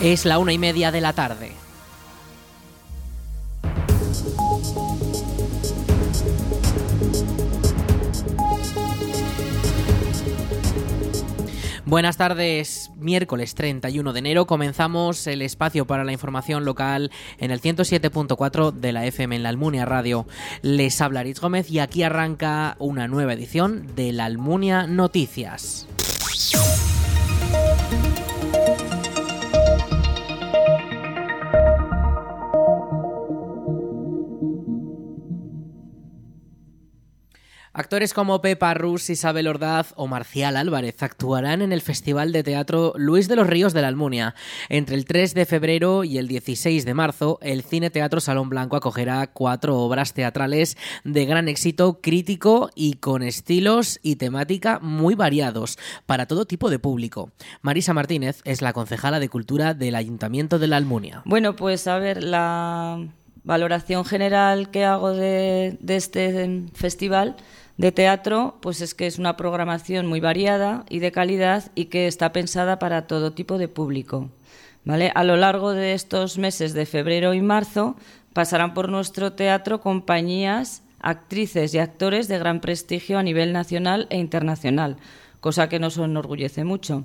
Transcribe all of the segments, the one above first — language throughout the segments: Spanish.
Es la una y media de la tarde. Buenas tardes, miércoles 31 de enero comenzamos el espacio para la información local en el 107.4 de la FM en la Almunia Radio. Les habla Aritz Gómez y aquí arranca una nueva edición de la Almunia Noticias. Actores como Pepa Rus, Isabel Ordaz o Marcial Álvarez actuarán en el Festival de Teatro Luis de los Ríos de la Almunia. Entre el 3 de febrero y el 16 de marzo, el Cine Teatro Salón Blanco acogerá cuatro obras teatrales de gran éxito crítico y con estilos y temática muy variados para todo tipo de público. Marisa Martínez es la concejala de Cultura del Ayuntamiento de la Almunia. Bueno, pues a ver, la valoración general que hago de, de este festival de teatro, pues es que es una programación muy variada y de calidad y que está pensada para todo tipo de público. ¿vale? A lo largo de estos meses de febrero y marzo pasarán por nuestro teatro compañías, actrices y actores de gran prestigio a nivel nacional e internacional, cosa que nos enorgullece mucho.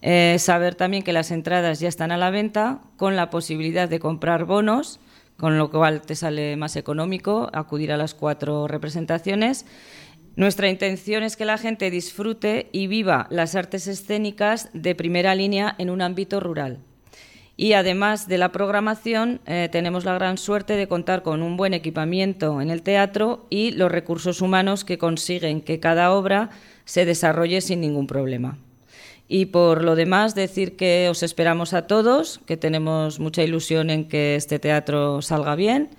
Eh, saber también que las entradas ya están a la venta con la posibilidad de comprar bonos, con lo cual te sale más económico acudir a las cuatro representaciones nuestra intención es que la gente disfrute y viva las artes escénicas de primera línea en un ámbito rural. Y además de la programación, eh, tenemos la gran suerte de contar con un buen equipamiento en el teatro y los recursos humanos que consiguen que cada obra se desarrolle sin ningún problema. Y por lo demás, decir que os esperamos a todos, que tenemos mucha ilusión en que este teatro salga bien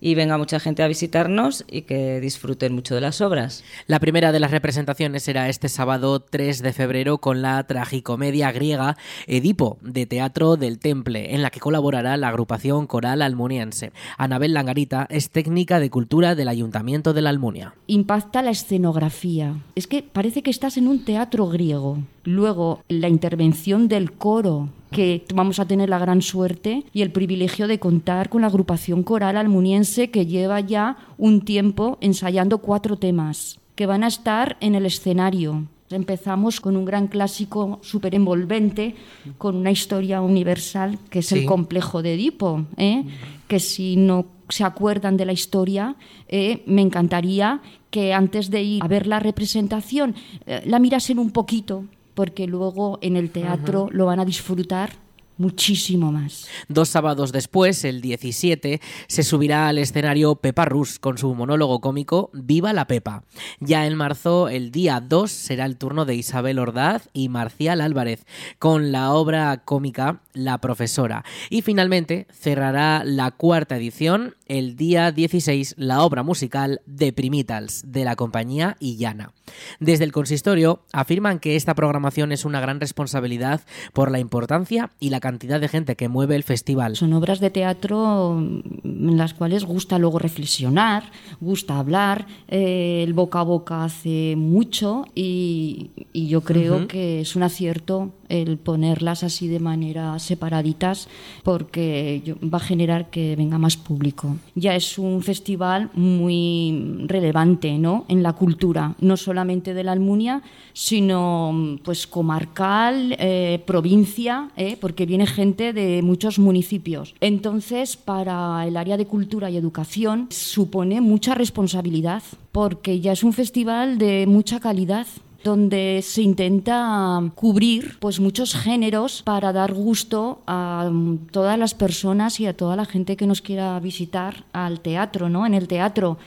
y venga mucha gente a visitarnos y que disfruten mucho de las obras. La primera de las representaciones será este sábado 3 de febrero con la tragicomedia griega Edipo de Teatro del Temple, en la que colaborará la agrupación coral almuniense. Anabel Langarita es técnica de cultura del Ayuntamiento de la Almunia. Impacta la escenografía. Es que parece que estás en un teatro griego. Luego, la intervención del coro que vamos a tener la gran suerte y el privilegio de contar con la agrupación coral almuniense que lleva ya un tiempo ensayando cuatro temas que van a estar en el escenario. Empezamos con un gran clásico súper envolvente, con una historia universal que es el complejo de Edipo, ¿eh? que si no se acuerdan de la historia, eh, me encantaría que antes de ir a ver la representación eh, la mirasen un poquito, porque luego en el teatro lo van a disfrutar muchísimo más. Dos sábados después, el 17, se subirá al escenario Pepa Rus con su monólogo cómico Viva la Pepa. Ya en marzo, el día 2, será el turno de Isabel Ordaz y Marcial Álvarez con la obra cómica La Profesora. Y finalmente cerrará la cuarta edición el día 16 la obra musical de Primitals de la compañía Illana. Desde el consistorio afirman que esta programación es una gran responsabilidad por la importancia y la cantidad de gente que mueve el festival. Son obras de teatro en las cuales gusta luego reflexionar, gusta hablar, eh, el boca a boca hace mucho y, y yo creo uh -huh. que es un acierto el ponerlas así de manera separaditas porque va a generar que venga más público. Ya es un festival muy relevante ¿no? en la cultura, no solamente de la Almunia, sino pues comarcal, eh, provincia, eh, porque viene gente de muchos municipios. Entonces, para el área de cultura y educación supone mucha responsabilidad porque ya es un festival de mucha calidad donde se intenta cubrir pues muchos géneros para dar gusto a todas las personas y a toda la gente que nos quiera visitar al teatro, ¿no? En el teatro.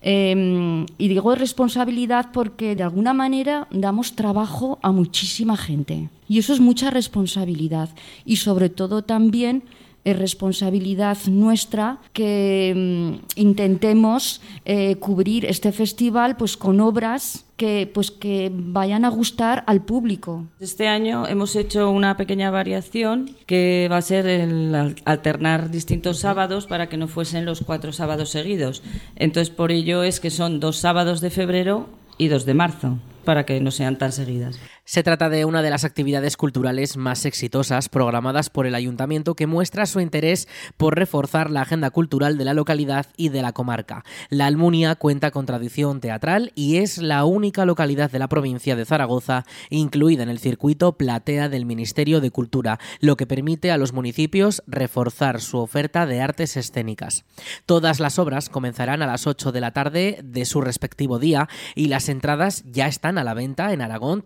Eh, y digo responsabilidad porque de alguna manera damos trabajo a muchísima gente. Y eso es mucha responsabilidad. Y sobre todo también es responsabilidad nuestra que mm, intentemos eh, cubrir este festival pues con obras que pues que vayan a gustar al público. Este año hemos hecho una pequeña variación que va a ser el alternar distintos sábados para que no fuesen los cuatro sábados seguidos. Entonces por ello es que son dos sábados de febrero y dos de marzo para que no sean tan seguidas. Se trata de una de las actividades culturales más exitosas programadas por el ayuntamiento que muestra su interés por reforzar la agenda cultural de la localidad y de la comarca. La Almunia cuenta con tradición teatral y es la única localidad de la provincia de Zaragoza incluida en el circuito Platea del Ministerio de Cultura, lo que permite a los municipios reforzar su oferta de artes escénicas. Todas las obras comenzarán a las 8 de la tarde de su respectivo día y las entradas ya están a la venta en Aragón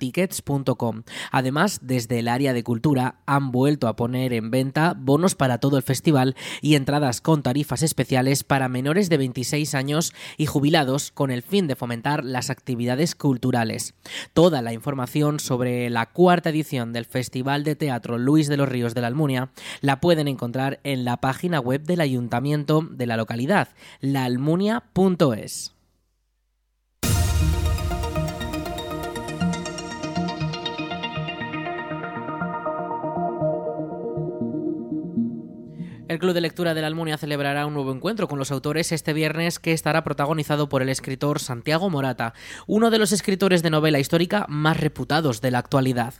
Además, desde el área de cultura han vuelto a poner en venta bonos para todo el festival y entradas con tarifas especiales para menores de 26 años y jubilados con el fin de fomentar las actividades culturales. Toda la información sobre la cuarta edición del Festival de Teatro Luis de los Ríos de la Almunia la pueden encontrar en la página web del ayuntamiento de la localidad, laalmunia.es. El Club de Lectura de la Almunia celebrará un nuevo encuentro con los autores este viernes que estará protagonizado por el escritor Santiago Morata, uno de los escritores de novela histórica más reputados de la actualidad.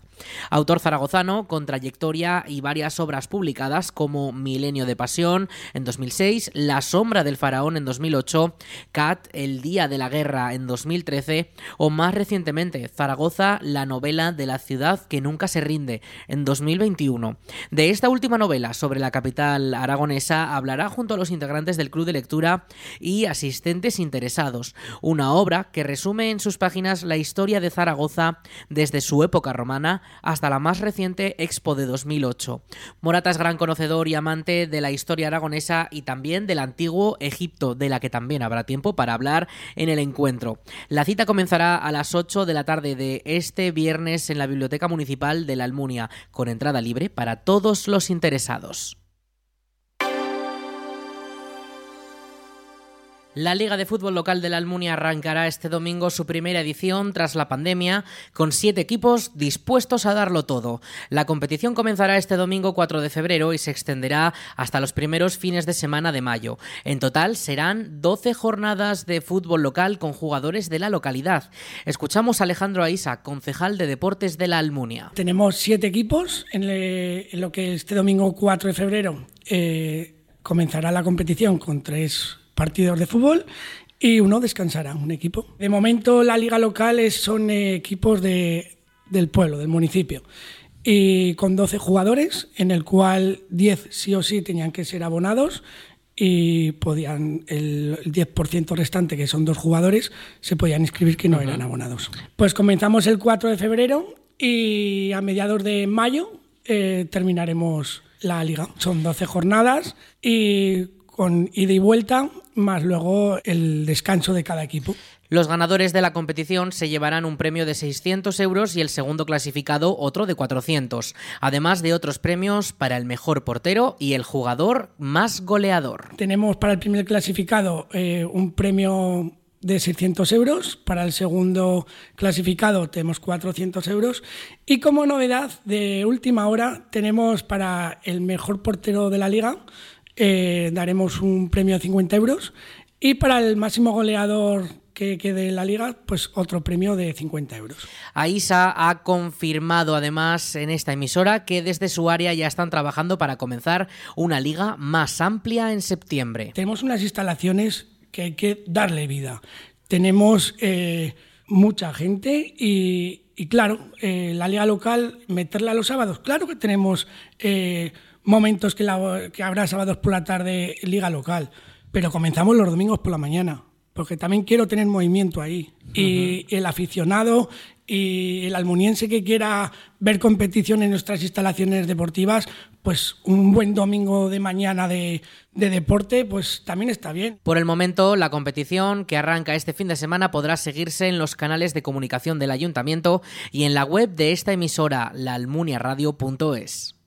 Autor zaragozano con trayectoria y varias obras publicadas como Milenio de Pasión en 2006, La Sombra del Faraón en 2008, Cat, El Día de la Guerra en 2013 o más recientemente Zaragoza, la novela de la ciudad que nunca se rinde en 2021. De esta última novela sobre la capital aragonesa hablará junto a los integrantes del Club de Lectura y asistentes interesados, una obra que resume en sus páginas la historia de Zaragoza desde su época romana hasta la más reciente Expo de 2008. Morata es gran conocedor y amante de la historia aragonesa y también del antiguo Egipto, de la que también habrá tiempo para hablar en el encuentro. La cita comenzará a las 8 de la tarde de este viernes en la Biblioteca Municipal de la Almunia, con entrada libre para todos los interesados. La Liga de Fútbol Local de la Almunia arrancará este domingo su primera edición tras la pandemia, con siete equipos dispuestos a darlo todo. La competición comenzará este domingo 4 de febrero y se extenderá hasta los primeros fines de semana de mayo. En total serán 12 jornadas de fútbol local con jugadores de la localidad. Escuchamos a Alejandro Aisa, concejal de Deportes de la Almunia. Tenemos siete equipos en, lo que este domingo 4 de febrero eh, comenzará la competición con tres partidos de fútbol y uno descansará, un equipo. De momento la liga local son equipos de, del pueblo, del municipio, y con 12 jugadores, en el cual 10 sí o sí tenían que ser abonados y podían el 10% restante, que son dos jugadores, se podían inscribir que no eran abonados. Pues comenzamos el 4 de febrero y a mediados de mayo eh, terminaremos la liga. Son 12 jornadas y con ida y vuelta, más luego el descanso de cada equipo. Los ganadores de la competición se llevarán un premio de 600 euros y el segundo clasificado otro de 400, además de otros premios para el mejor portero y el jugador más goleador. Tenemos para el primer clasificado eh, un premio de 600 euros, para el segundo clasificado tenemos 400 euros y como novedad de última hora tenemos para el mejor portero de la liga eh, daremos un premio de 50 euros y para el máximo goleador que quede en la liga, pues otro premio de 50 euros. AISA ha confirmado además en esta emisora que desde su área ya están trabajando para comenzar una liga más amplia en septiembre. Tenemos unas instalaciones que hay que darle vida. Tenemos eh, mucha gente y, claro, eh, la liga local, meterla los sábados, claro que tenemos momentos que, que habrá sábados por la tarde liga local, pero comenzamos los domingos por la mañana, porque también quiero tener movimiento ahí. Y el aficionado y el almuniense que quiera ver competición en nuestras instalaciones deportivas, pues un buen domingo de mañana de, de, deporte, pues también está bien. Por el momento, la competición que arranca este fin de semana podrá seguirse en los canales de comunicación del ayuntamiento y en la web de esta emisora, laalmuniaradio.es.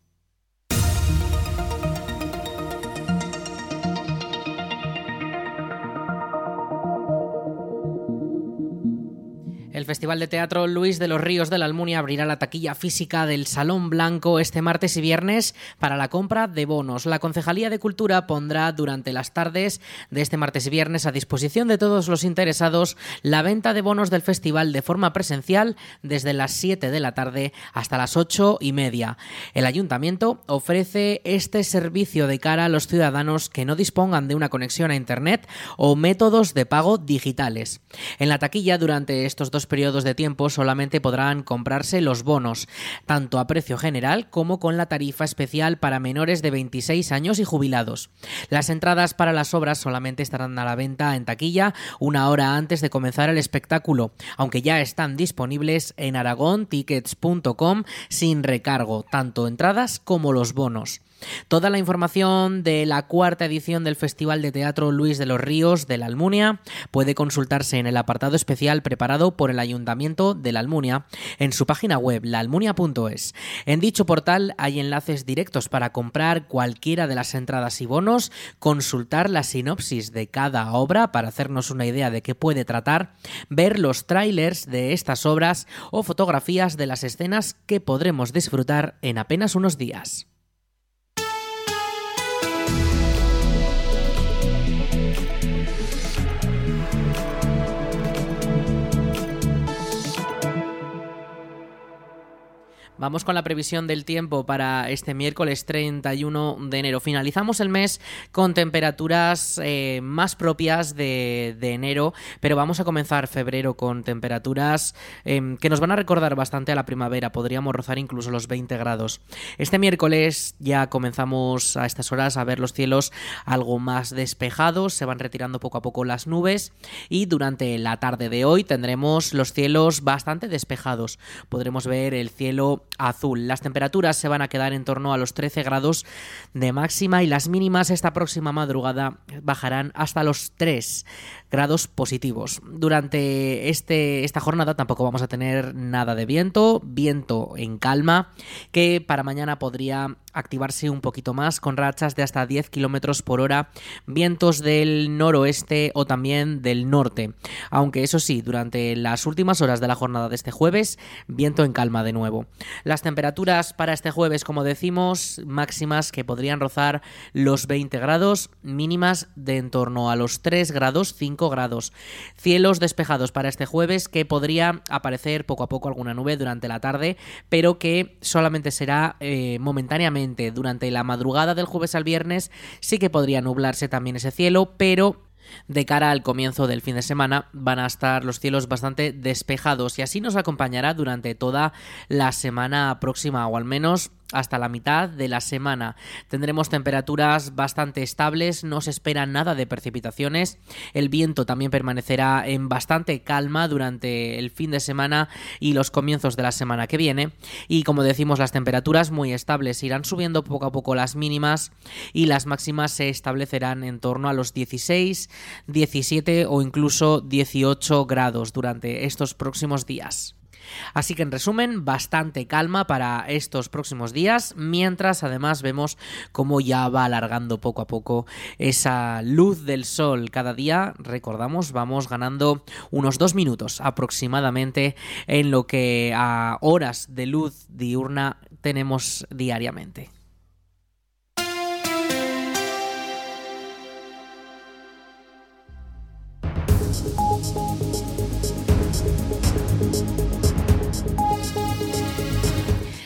El Festival de Teatro Luis de los Ríos de la Almunia abrirá la taquilla física del Salón Blanco este martes y viernes para la compra de bonos. La Concejalía de Cultura pondrá durante las tardes de este martes y viernes a disposición de todos los interesados la venta de bonos del festival de forma presencial desde las 7 de la tarde hasta las 8 y media. El ayuntamiento ofrece este servicio de cara a los ciudadanos que no dispongan de una conexión a Internet o métodos de pago digitales. En la taquilla durante estos dos periodos de tiempo solamente podrán comprarse los bonos, tanto a precio general como con la tarifa especial para menores de 26 años y jubilados. Las entradas para las obras solamente estarán a la venta en taquilla una hora antes de comenzar el espectáculo, aunque ya están disponibles en aragontickets.com sin recargo, tanto entradas como los bonos. Toda la información de la cuarta edición del Festival de Teatro Luis de los Ríos de la Almunia puede consultarse en el apartado especial preparado por el Ayuntamiento de la Almunia en su página web laalmunia.es. En dicho portal hay enlaces directos para comprar cualquiera de las entradas y bonos, consultar la sinopsis de cada obra para hacernos una idea de qué puede tratar, ver los trailers de estas obras o fotografías de las escenas que podremos disfrutar en apenas unos días. Vamos con la previsión del tiempo para este miércoles 31 de enero. Finalizamos el mes con temperaturas eh, más propias de, enero, pero vamos a comenzar febrero con temperaturas em, que nos van a recordar bastante a la primavera. Podríamos rozar incluso los 20 grados. Este miércoles ya comenzamos a estas horas a ver los cielos algo más despejados, se van retirando poco a poco las nubes y durante la tarde de hoy tendremos los cielos bastante despejados. Podremos ver el cielo azul. Las temperaturas se van a quedar en torno a los 13 grados de máxima y las mínimas esta próxima madrugada bajarán hasta los 3 grados positivos. Durante este, esta jornada tampoco vamos a tener nada de viento, viento en calma, que para mañana podría activarse un poquito más con rachas de hasta 10 kilómetros por hora, vientos del noroeste o también del norte. Aunque eso sí, durante las últimas horas de la jornada de este jueves, viento en calma de nuevo. Las temperaturas para este jueves, como decimos, máximas que podrían rozar los 20 grados, mínimas de en torno a los 3 grados, 5 grados. Cielos despejados para este jueves que podría aparecer poco a poco alguna nube durante la tarde, pero que solamente será eh, momentáneamente durante la madrugada del jueves al viernes sí que podría nublarse también ese cielo, pero de cara al comienzo del fin de semana van a estar los cielos bastante despejados y así nos acompañará durante toda la semana próxima o al menos hasta la mitad de la semana. Tendremos temperaturas bastante estables, no se espera nada de precipitaciones. El viento también permanecerá en bastante calma durante el fin de semana y los comienzos de la semana que viene. Y como decimos, las temperaturas muy estables irán subiendo poco a poco las mínimas y las máximas se establecerán en torno a los 16, 17 o incluso 18 grados durante estos próximos días. Así que en resumen, bastante calma para estos próximos días, mientras además vemos cómo ya va alargando poco a poco esa luz del sol. Cada día, recordamos, vamos ganando unos dos minutos aproximadamente en lo que a horas de luz diurna tenemos diariamente.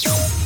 you